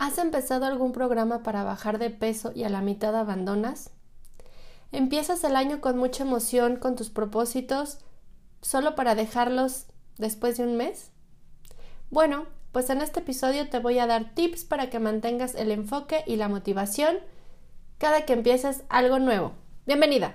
¿Has empezado algún programa para bajar de peso y a la mitad abandonas? ¿Empiezas el año con mucha emoción con tus propósitos solo para dejarlos después de un mes? Bueno, pues en este episodio te voy a dar tips para que mantengas el enfoque y la motivación cada que empieces algo nuevo. Bienvenida.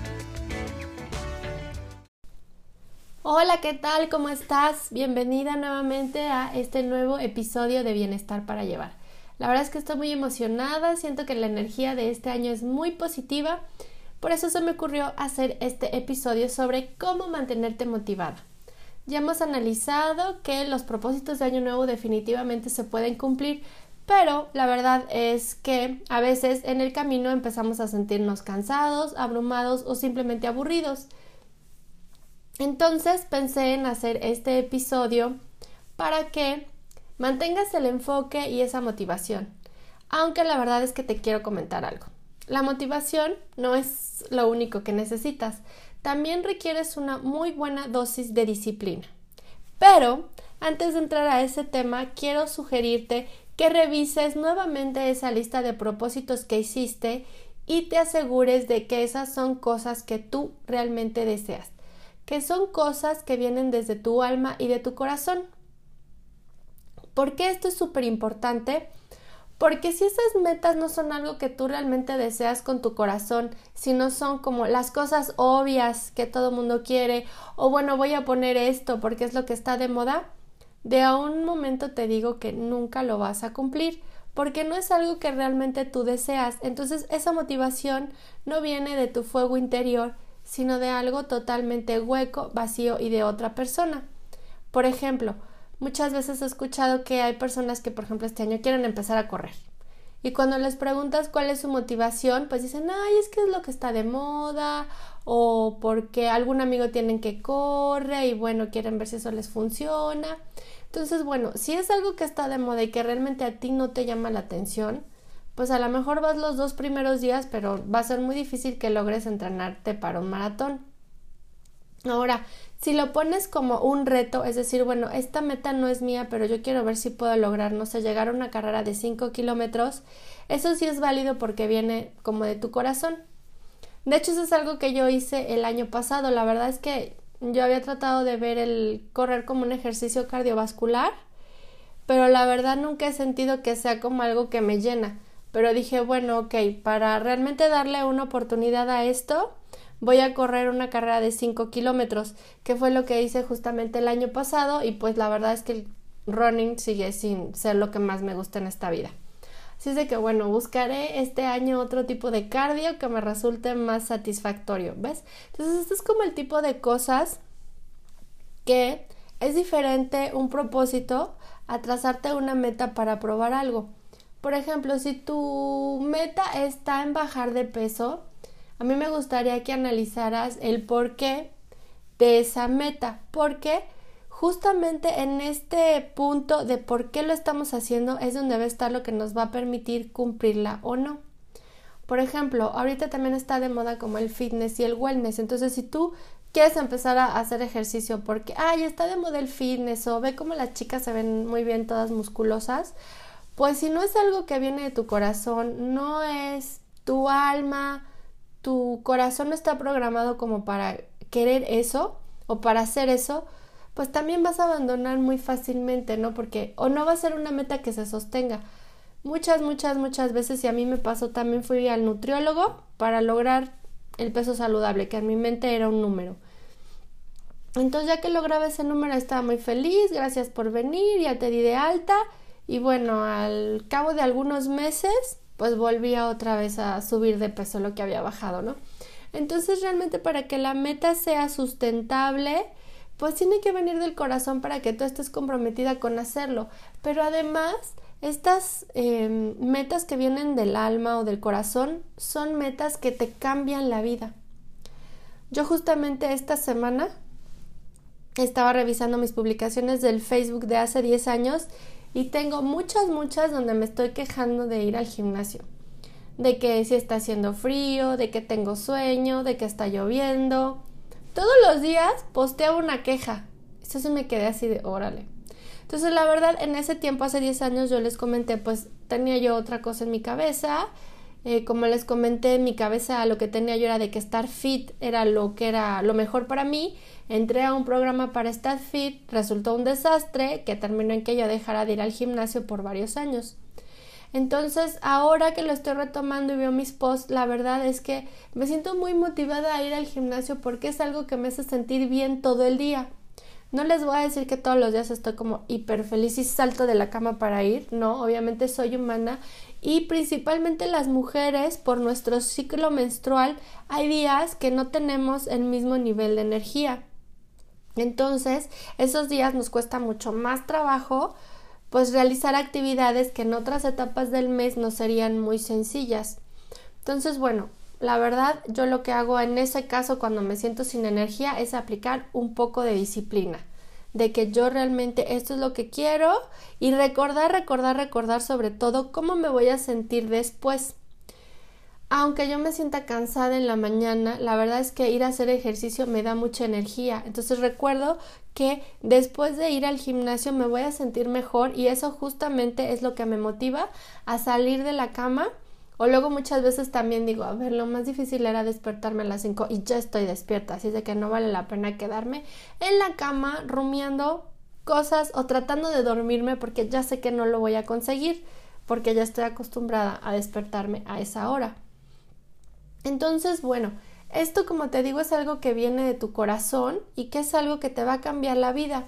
Hola, ¿qué tal? ¿Cómo estás? Bienvenida nuevamente a este nuevo episodio de Bienestar para Llevar. La verdad es que estoy muy emocionada, siento que la energía de este año es muy positiva, por eso se me ocurrió hacer este episodio sobre cómo mantenerte motivada. Ya hemos analizado que los propósitos de año nuevo definitivamente se pueden cumplir, pero la verdad es que a veces en el camino empezamos a sentirnos cansados, abrumados o simplemente aburridos. Entonces pensé en hacer este episodio para que mantengas el enfoque y esa motivación. Aunque la verdad es que te quiero comentar algo. La motivación no es lo único que necesitas. También requieres una muy buena dosis de disciplina. Pero antes de entrar a ese tema, quiero sugerirte que revises nuevamente esa lista de propósitos que hiciste y te asegures de que esas son cosas que tú realmente deseas que son cosas que vienen desde tu alma y de tu corazón. ¿Por qué esto es súper importante? Porque si esas metas no son algo que tú realmente deseas con tu corazón, sino son como las cosas obvias que todo mundo quiere, o bueno, voy a poner esto porque es lo que está de moda, de a un momento te digo que nunca lo vas a cumplir, porque no es algo que realmente tú deseas. Entonces esa motivación no viene de tu fuego interior, sino de algo totalmente hueco, vacío y de otra persona. Por ejemplo, muchas veces he escuchado que hay personas que, por ejemplo, este año quieren empezar a correr. Y cuando les preguntas cuál es su motivación, pues dicen, ay, es que es lo que está de moda, o porque algún amigo tienen que corre y bueno, quieren ver si eso les funciona. Entonces, bueno, si es algo que está de moda y que realmente a ti no te llama la atención, pues a lo mejor vas los dos primeros días, pero va a ser muy difícil que logres entrenarte para un maratón. Ahora, si lo pones como un reto, es decir, bueno, esta meta no es mía, pero yo quiero ver si puedo lograr, no sé, llegar a una carrera de 5 kilómetros, eso sí es válido porque viene como de tu corazón. De hecho, eso es algo que yo hice el año pasado. La verdad es que yo había tratado de ver el correr como un ejercicio cardiovascular, pero la verdad nunca he sentido que sea como algo que me llena pero dije, bueno, ok, para realmente darle una oportunidad a esto, voy a correr una carrera de 5 kilómetros, que fue lo que hice justamente el año pasado y pues la verdad es que el running sigue sin ser lo que más me gusta en esta vida. Así es de que bueno, buscaré este año otro tipo de cardio que me resulte más satisfactorio, ¿ves? Entonces, este es como el tipo de cosas que es diferente un propósito a trazarte una meta para probar algo. Por ejemplo, si tu meta está en bajar de peso, a mí me gustaría que analizaras el porqué de esa meta, porque justamente en este punto de por qué lo estamos haciendo es donde debe estar lo que nos va a permitir cumplirla o no. Por ejemplo, ahorita también está de moda como el fitness y el wellness, entonces si tú quieres empezar a hacer ejercicio porque, ay, está de moda el fitness o ve cómo las chicas se ven muy bien todas musculosas, pues si no es algo que viene de tu corazón, no es tu alma, tu corazón no está programado como para querer eso o para hacer eso, pues también vas a abandonar muy fácilmente, ¿no? Porque o no va a ser una meta que se sostenga. Muchas, muchas, muchas veces, y a mí me pasó, también fui al nutriólogo para lograr el peso saludable, que en mi mente era un número. Entonces ya que lograba ese número estaba muy feliz, gracias por venir, ya te di de alta y bueno, al cabo de algunos meses, pues volvía otra vez a subir de peso lo que había bajado, ¿no? Entonces realmente para que la meta sea sustentable, pues tiene que venir del corazón para que tú estés comprometida con hacerlo. Pero además, estas em, metas que vienen del alma o del corazón son metas que te cambian la vida. Yo justamente esta semana estaba revisando mis publicaciones del Facebook de hace 10 años y tengo muchas, muchas donde me estoy quejando de ir al gimnasio. De que si está haciendo frío, de que tengo sueño, de que está lloviendo. Todos los días posteaba una queja. Eso se me quedé así de órale. Entonces, la verdad, en ese tiempo, hace 10 años, yo les comenté, pues tenía yo otra cosa en mi cabeza. Eh, como les comenté, en mi cabeza lo que tenía yo era de que estar fit era lo que era lo mejor para mí Entré a un programa para estar fit, resultó un desastre que terminó en que yo dejara de ir al gimnasio por varios años. Entonces, ahora que lo estoy retomando y veo mis posts, la verdad es que me siento muy motivada a ir al gimnasio porque es algo que me hace sentir bien todo el día. No les voy a decir que todos los días estoy como hiper feliz y salto de la cama para ir, no, obviamente soy humana y principalmente las mujeres por nuestro ciclo menstrual hay días que no tenemos el mismo nivel de energía. Entonces, esos días nos cuesta mucho más trabajo pues realizar actividades que en otras etapas del mes no serían muy sencillas. Entonces, bueno, la verdad yo lo que hago en ese caso cuando me siento sin energía es aplicar un poco de disciplina, de que yo realmente esto es lo que quiero y recordar, recordar, recordar sobre todo cómo me voy a sentir después aunque yo me sienta cansada en la mañana, la verdad es que ir a hacer ejercicio me da mucha energía. Entonces recuerdo que después de ir al gimnasio me voy a sentir mejor y eso justamente es lo que me motiva a salir de la cama. O luego muchas veces también digo, a ver, lo más difícil era despertarme a las 5 y ya estoy despierta, así de que no vale la pena quedarme en la cama rumiando cosas o tratando de dormirme porque ya sé que no lo voy a conseguir porque ya estoy acostumbrada a despertarme a esa hora. Entonces, bueno, esto como te digo es algo que viene de tu corazón y que es algo que te va a cambiar la vida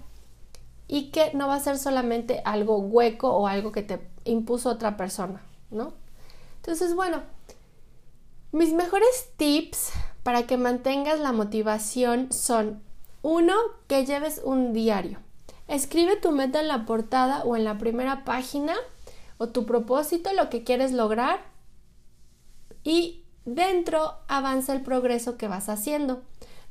y que no va a ser solamente algo hueco o algo que te impuso otra persona, ¿no? Entonces, bueno, mis mejores tips para que mantengas la motivación son, uno, que lleves un diario. Escribe tu meta en la portada o en la primera página o tu propósito, lo que quieres lograr y Dentro avanza el progreso que vas haciendo.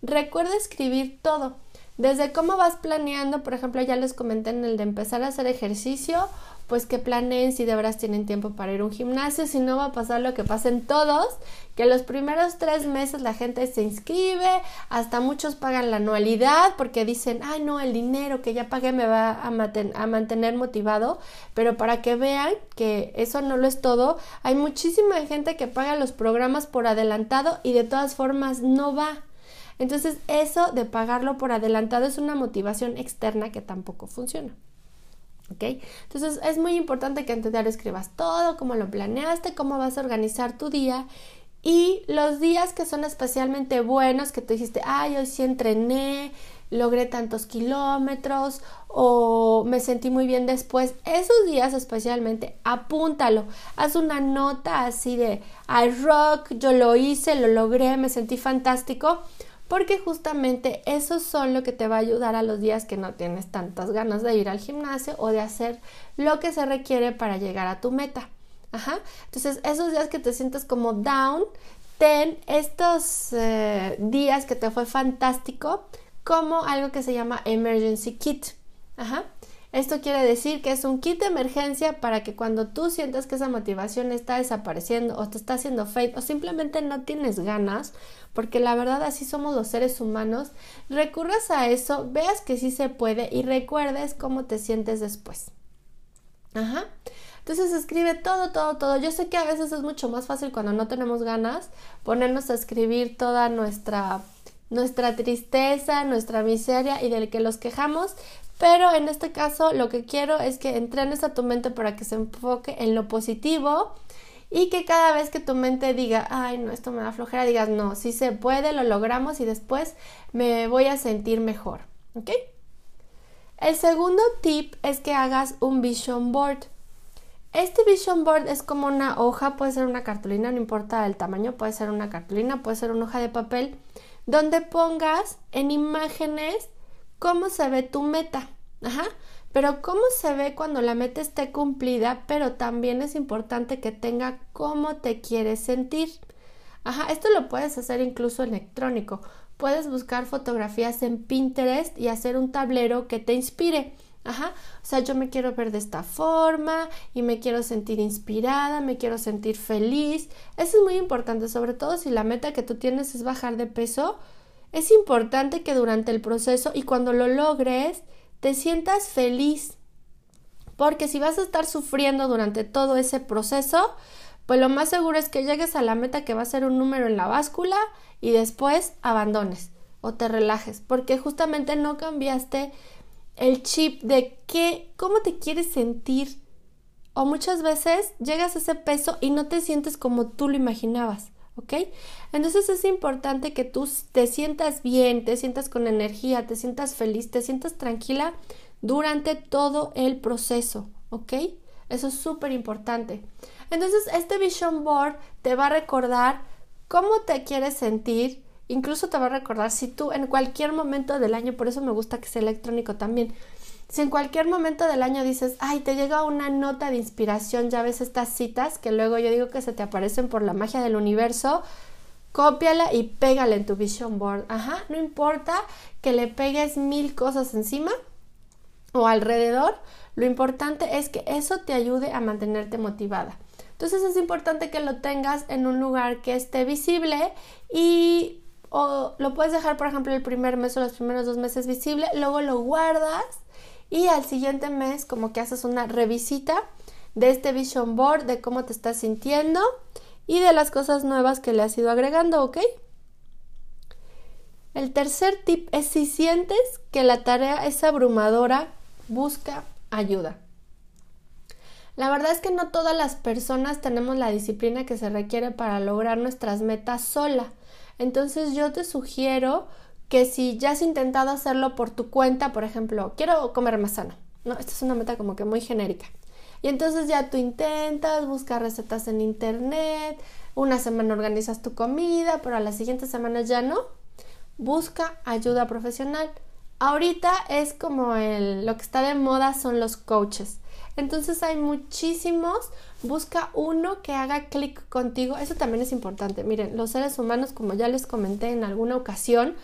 Recuerda escribir todo. Desde cómo vas planeando, por ejemplo, ya les comenté en el de empezar a hacer ejercicio, pues que planeen si de veras tienen tiempo para ir a un gimnasio, si no va a pasar lo que pasen todos, que los primeros tres meses la gente se inscribe, hasta muchos pagan la anualidad porque dicen, ay no, el dinero que ya pagué me va a, a mantener motivado, pero para que vean que eso no lo es todo, hay muchísima gente que paga los programas por adelantado y de todas formas no va. Entonces eso de pagarlo por adelantado es una motivación externa que tampoco funciona. Entonces es muy importante que antes de escribas todo, cómo lo planeaste, cómo vas a organizar tu día y los días que son especialmente buenos, que tú dijiste, ay, hoy sí entrené, logré tantos kilómetros o me sentí muy bien después, esos días especialmente, apúntalo, haz una nota así de, I rock, yo lo hice, lo logré, me sentí fantástico porque justamente esos son lo que te va a ayudar a los días que no tienes tantas ganas de ir al gimnasio o de hacer lo que se requiere para llegar a tu meta. Ajá. Entonces, esos días que te sientes como down, ten estos eh, días que te fue fantástico como algo que se llama emergency kit. Ajá. Esto quiere decir que es un kit de emergencia para que cuando tú sientas que esa motivación está desapareciendo o te está haciendo fade o simplemente no tienes ganas, porque la verdad así somos los seres humanos, recurras a eso, veas que sí se puede y recuerdes cómo te sientes después. Ajá. Entonces escribe todo, todo, todo. Yo sé que a veces es mucho más fácil cuando no tenemos ganas ponernos a escribir toda nuestra nuestra tristeza, nuestra miseria y del que los quejamos, pero en este caso lo que quiero es que entrenes a tu mente para que se enfoque en lo positivo y que cada vez que tu mente diga, ay, no, esto me da flojera, digas, no, si se puede, lo logramos y después me voy a sentir mejor. ¿Ok? El segundo tip es que hagas un vision board. Este vision board es como una hoja, puede ser una cartulina, no importa el tamaño, puede ser una cartulina, puede ser una hoja de papel, donde pongas en imágenes cómo se ve tu meta. Ajá. Pero cómo se ve cuando la meta esté cumplida, pero también es importante que tenga cómo te quieres sentir. Ajá, esto lo puedes hacer incluso electrónico. Puedes buscar fotografías en Pinterest y hacer un tablero que te inspire. Ajá, o sea, yo me quiero ver de esta forma y me quiero sentir inspirada, me quiero sentir feliz. Eso es muy importante, sobre todo si la meta que tú tienes es bajar de peso. Es importante que durante el proceso y cuando lo logres, te sientas feliz. Porque si vas a estar sufriendo durante todo ese proceso, pues lo más seguro es que llegues a la meta que va a ser un número en la báscula y después abandones o te relajes, porque justamente no cambiaste el chip de qué, cómo te quieres sentir. O muchas veces llegas a ese peso y no te sientes como tú lo imaginabas, ¿ok? Entonces es importante que tú te sientas bien, te sientas con energía, te sientas feliz, te sientas tranquila durante todo el proceso, ¿ok? Eso es súper importante. Entonces este vision board te va a recordar cómo te quieres sentir, Incluso te va a recordar si tú en cualquier momento del año, por eso me gusta que sea electrónico también, si en cualquier momento del año dices, ay, te llega una nota de inspiración, ya ves estas citas que luego yo digo que se te aparecen por la magia del universo, cópiala y pégala en tu vision board. Ajá, no importa que le pegues mil cosas encima o alrededor, lo importante es que eso te ayude a mantenerte motivada. Entonces es importante que lo tengas en un lugar que esté visible y o lo puedes dejar, por ejemplo, el primer mes o los primeros dos meses visible, luego lo guardas y al siguiente mes como que haces una revisita de este vision board, de cómo te estás sintiendo y de las cosas nuevas que le has ido agregando, ¿ok? El tercer tip es si sientes que la tarea es abrumadora, busca ayuda. La verdad es que no todas las personas tenemos la disciplina que se requiere para lograr nuestras metas sola. Entonces yo te sugiero que si ya has intentado hacerlo por tu cuenta, por ejemplo, quiero comer más sano, ¿no? Esta es una meta como que muy genérica. Y entonces ya tú intentas, buscar recetas en internet, una semana organizas tu comida, pero a la siguiente semana ya no. Busca ayuda profesional. Ahorita es como el, lo que está de moda son los coaches. Entonces hay muchísimos. Busca uno que haga clic contigo. Eso también es importante. Miren, los seres humanos, como ya les comenté en alguna ocasión,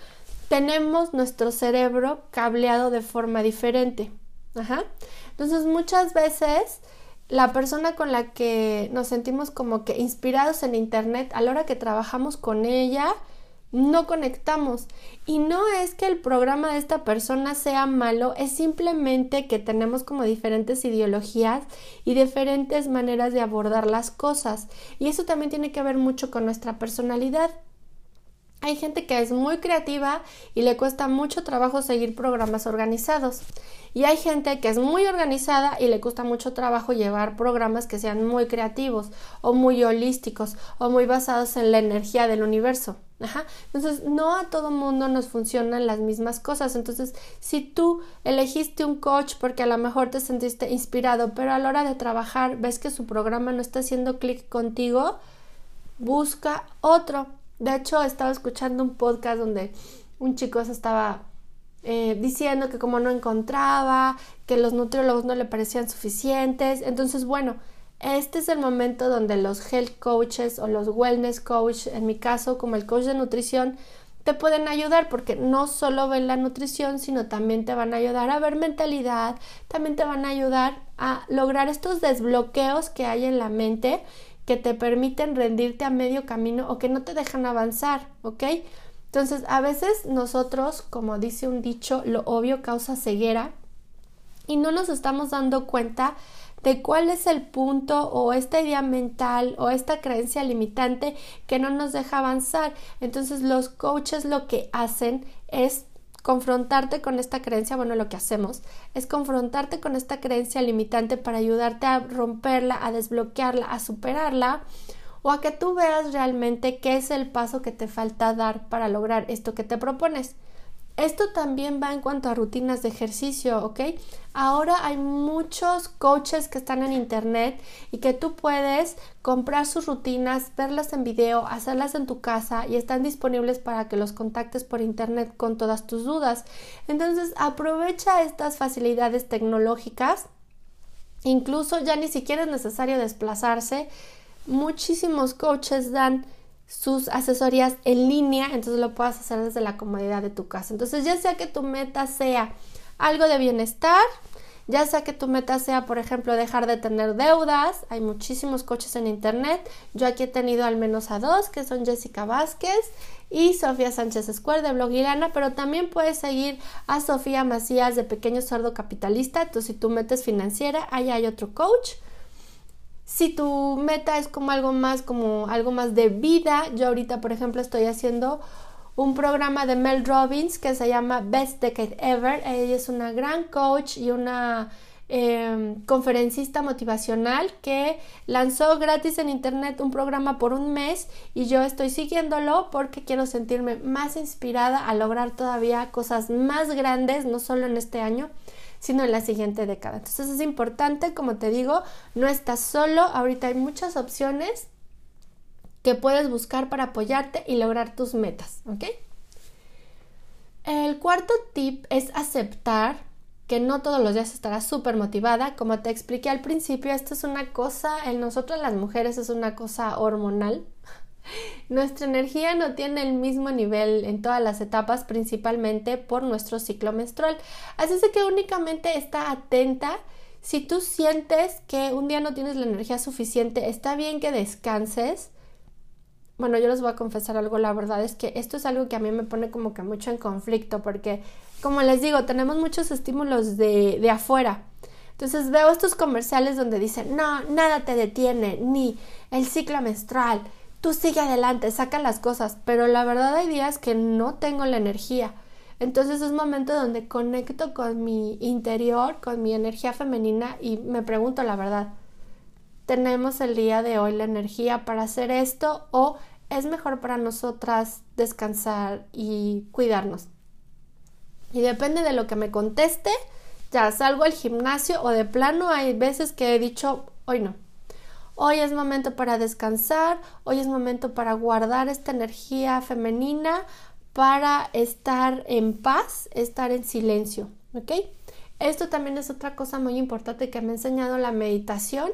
tenemos nuestro cerebro cableado de forma diferente. Entonces muchas veces la persona con la que nos sentimos como que inspirados en Internet, a la hora que trabajamos con ella, no conectamos. Y no es que el programa de esta persona sea malo, es simplemente que tenemos como diferentes ideologías y diferentes maneras de abordar las cosas. Y eso también tiene que ver mucho con nuestra personalidad. Hay gente que es muy creativa y le cuesta mucho trabajo seguir programas organizados. Y hay gente que es muy organizada y le cuesta mucho trabajo llevar programas que sean muy creativos o muy holísticos o muy basados en la energía del universo. Entonces, no a todo mundo nos funcionan las mismas cosas. Entonces, si tú elegiste un coach porque a lo mejor te sentiste inspirado, pero a la hora de trabajar ves que su programa no está haciendo clic contigo, busca otro. De hecho, estaba escuchando un podcast donde un chico se estaba eh, diciendo que como no encontraba, que los nutriólogos no le parecían suficientes. Entonces, bueno, este es el momento donde los health coaches o los wellness coach, en mi caso como el coach de nutrición, te pueden ayudar porque no solo ven la nutrición, sino también te van a ayudar a ver mentalidad, también te van a ayudar a lograr estos desbloqueos que hay en la mente que te permiten rendirte a medio camino o que no te dejan avanzar, ¿ok? Entonces, a veces nosotros, como dice un dicho, lo obvio causa ceguera y no nos estamos dando cuenta de cuál es el punto o esta idea mental o esta creencia limitante que no nos deja avanzar. Entonces los coaches lo que hacen es confrontarte con esta creencia, bueno, lo que hacemos es confrontarte con esta creencia limitante para ayudarte a romperla, a desbloquearla, a superarla o a que tú veas realmente qué es el paso que te falta dar para lograr esto que te propones. Esto también va en cuanto a rutinas de ejercicio, ¿ok? Ahora hay muchos coaches que están en internet y que tú puedes comprar sus rutinas, verlas en video, hacerlas en tu casa y están disponibles para que los contactes por internet con todas tus dudas. Entonces aprovecha estas facilidades tecnológicas. Incluso ya ni siquiera es necesario desplazarse. Muchísimos coaches dan sus asesorías en línea, entonces lo puedas hacer desde la comodidad de tu casa. Entonces, ya sea que tu meta sea algo de bienestar, ya sea que tu meta sea, por ejemplo, dejar de tener deudas, hay muchísimos coches en internet. Yo aquí he tenido al menos a dos, que son Jessica Vázquez y Sofía Sánchez Escuer de Blogirana, pero también puedes seguir a Sofía Macías de Pequeño Sordo Capitalista. Entonces, si tu meta es financiera, ahí hay otro coach. Si tu meta es como algo más, como algo más de vida, yo ahorita, por ejemplo, estoy haciendo un programa de Mel Robbins que se llama Best Decade Ever. Ella es una gran coach y una em, conferencista motivacional que lanzó gratis en internet un programa por un mes y yo estoy siguiéndolo porque quiero sentirme más inspirada a lograr todavía cosas más grandes, no solo en este año, sino en la siguiente década. Entonces es importante, como te digo, no estás solo, ahorita hay muchas opciones que puedes buscar para apoyarte y lograr tus metas, ¿ok? El cuarto tip es aceptar que no todos los días estarás súper motivada. Como te expliqué al principio, esto es una cosa, en nosotros las mujeres es una cosa hormonal. Nuestra energía no tiene el mismo nivel en todas las etapas, principalmente por nuestro ciclo menstrual. Así es que únicamente está atenta. Si tú sientes que un día no tienes la energía suficiente, está bien que descanses. Bueno, yo les voy a confesar algo, la verdad es que esto es algo que a mí me pone como que mucho en conflicto, porque, como les digo, tenemos muchos estímulos de, de afuera. Entonces veo estos comerciales donde dicen, no, nada te detiene, ni el ciclo menstrual, tú sigue adelante, saca las cosas, pero la verdad hay días que no tengo la energía. Entonces es momento donde conecto con mi interior, con mi energía femenina y me pregunto la verdad, ¿tenemos el día de hoy la energía para hacer esto o es mejor para nosotras descansar y cuidarnos? Y depende de lo que me conteste, ya salgo al gimnasio o de plano hay veces que he dicho, hoy no, Hoy es momento para descansar, hoy es momento para guardar esta energía femenina, para estar en paz, estar en silencio, ¿ok? Esto también es otra cosa muy importante que me ha enseñado la meditación,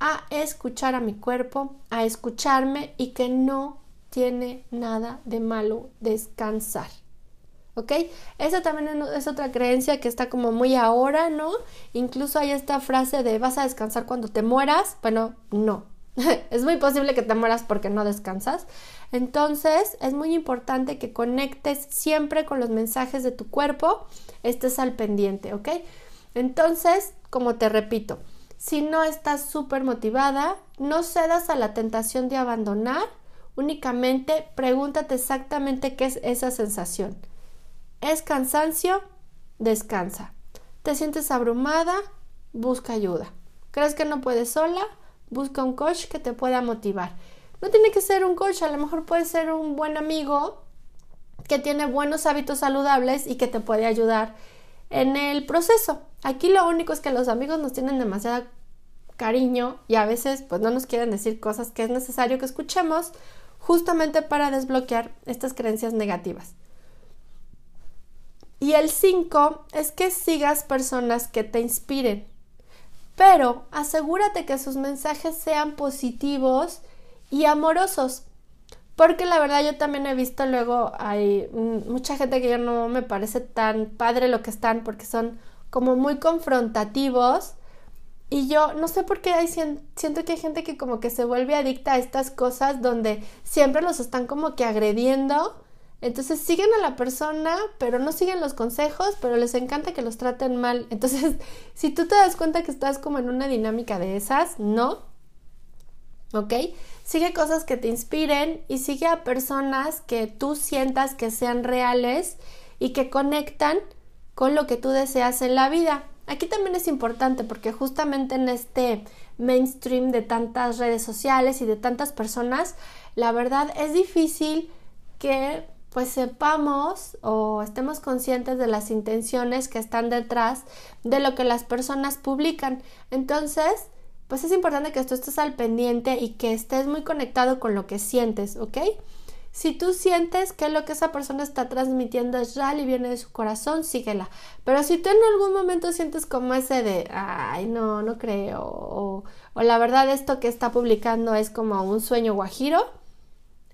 a escuchar a mi cuerpo, a escucharme y que no tiene nada de malo descansar. ¿Ok? Esa también es otra creencia que está como muy ahora, ¿no? Incluso hay esta frase de vas a descansar cuando te mueras. Bueno, no. es muy posible que te mueras porque no descansas. Entonces, es muy importante que conectes siempre con los mensajes de tu cuerpo, estés al pendiente, ¿ok? Entonces, como te repito, si no estás súper motivada, no cedas a la tentación de abandonar, únicamente pregúntate exactamente qué es esa sensación. ¿Es cansancio? Descansa. ¿Te sientes abrumada? Busca ayuda. ¿Crees que no puedes sola? Busca un coach que te pueda motivar. No tiene que ser un coach, a lo mejor puede ser un buen amigo que tiene buenos hábitos saludables y que te puede ayudar en el proceso. Aquí lo único es que los amigos nos tienen demasiado cariño y a veces pues no nos quieren decir cosas que es necesario que escuchemos justamente para desbloquear estas creencias negativas. Y el 5 es que sigas personas que te inspiren. Pero asegúrate que sus mensajes sean positivos y amorosos. Porque la verdad yo también he visto luego hay mucha gente que ya no me parece tan padre lo que están porque son como muy confrontativos. Y yo no sé por qué hay, siento que hay gente que como que se vuelve adicta a estas cosas donde siempre los están como que agrediendo entonces siguen a la persona, pero no siguen los consejos, pero les encanta que los traten mal. Entonces, si tú te das cuenta que estás como en una dinámica de esas, no. ¿Ok? Sigue cosas que te inspiren y sigue a personas que tú sientas que sean reales y que conectan con lo que tú deseas en la vida. Aquí también es importante porque justamente en este mainstream de tantas redes sociales y de tantas personas, la verdad es difícil que pues sepamos o estemos conscientes de las intenciones que están detrás de lo que las personas publican. Entonces, pues es importante que tú estés al pendiente y que estés muy conectado con lo que sientes, ¿ok? Si tú sientes que lo que esa persona está transmitiendo es real y viene de su corazón, síguela. Pero si tú en algún momento sientes como ese de, ay, no, no creo, o, la verdad esto que está publicando es como un sueño guajiro,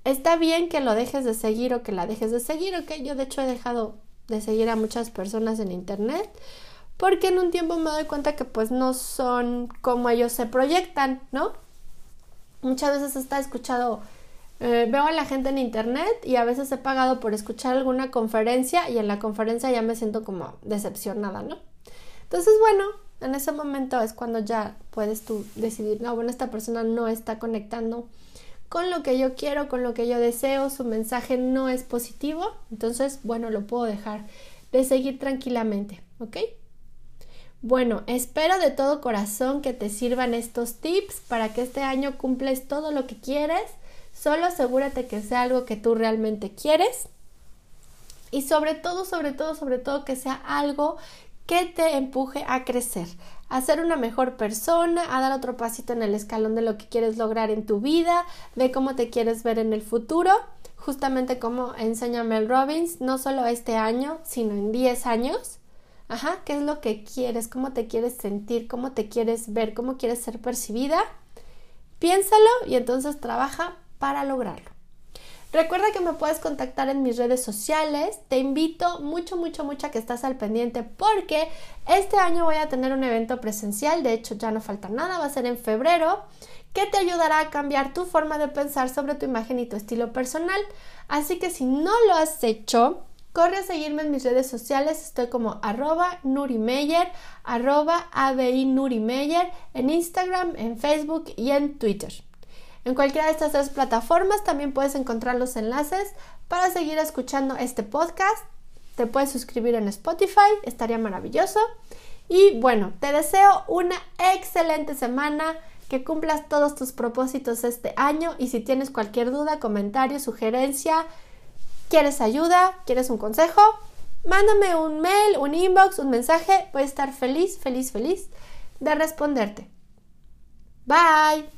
está bien que lo dejes de seguir o que la dejes de seguir, ok. Yo de hecho he dejado de seguir a muchas personas en internet porque en un tiempo me doy cuenta que pues no son como ellos se proyectan, ¿no? Muchas veces está escuchado, eh, veo a la gente en internet y a veces he pagado por escuchar alguna conferencia y en la conferencia ya me siento como decepcionada, ¿no? Entonces, bueno, en ese momento es cuando ya puedes tú decidir, no, bueno, esta persona no está conectando con lo que yo quiero, con lo que yo deseo, su mensaje no es positivo, entonces, bueno, lo puedo dejar de seguir tranquilamente, ¿ok? Bueno, espero de todo corazón que te sirvan estos tips para que este año cumples todo lo que quieres. Solo asegúrate que sea algo que tú realmente quieres. Y sobre todo, sobre todo, sobre todo que sea algo que te empuje a crecer, a ser una mejor persona, a dar otro pasito en el escalón de lo que quieres lograr en tu vida, de cómo te quieres ver en el futuro, justamente como enseña Mel Robbins, no solo este año, sino en 10 años. Ajá, ¿qué es lo que quieres? ¿Cómo te quieres sentir? ¿Cómo te quieres ver? ¿Cómo quieres ser percibida? Piénsalo y entonces trabaja para lograrlo. Recuerda que me puedes contactar en mis redes sociales. Te invito mucho, mucho, mucho a que estás al pendiente porque este año voy a tener un evento presencial. De hecho, ya no falta nada, va a ser en febrero que te ayudará a cambiar tu forma de pensar sobre tu imagen y tu estilo personal. Así que si no lo has hecho, corre a seguirme en mis redes sociales. Estoy como arroba nurimeyer, arroba Nurimeyer en Instagram, en Facebook y en Twitter. En cualquiera de estas tres plataformas también puedes encontrar los enlaces para seguir escuchando este podcast. Te puedes suscribir en Spotify, estaría maravilloso. Y bueno, te deseo una excelente semana, que cumplas todos tus propósitos este año y si tienes cualquier duda, comentario, sugerencia, quieres ayuda, quieres un consejo, mándame un mail, un inbox, un mensaje, voy a estar feliz, feliz, feliz de responderte. Bye.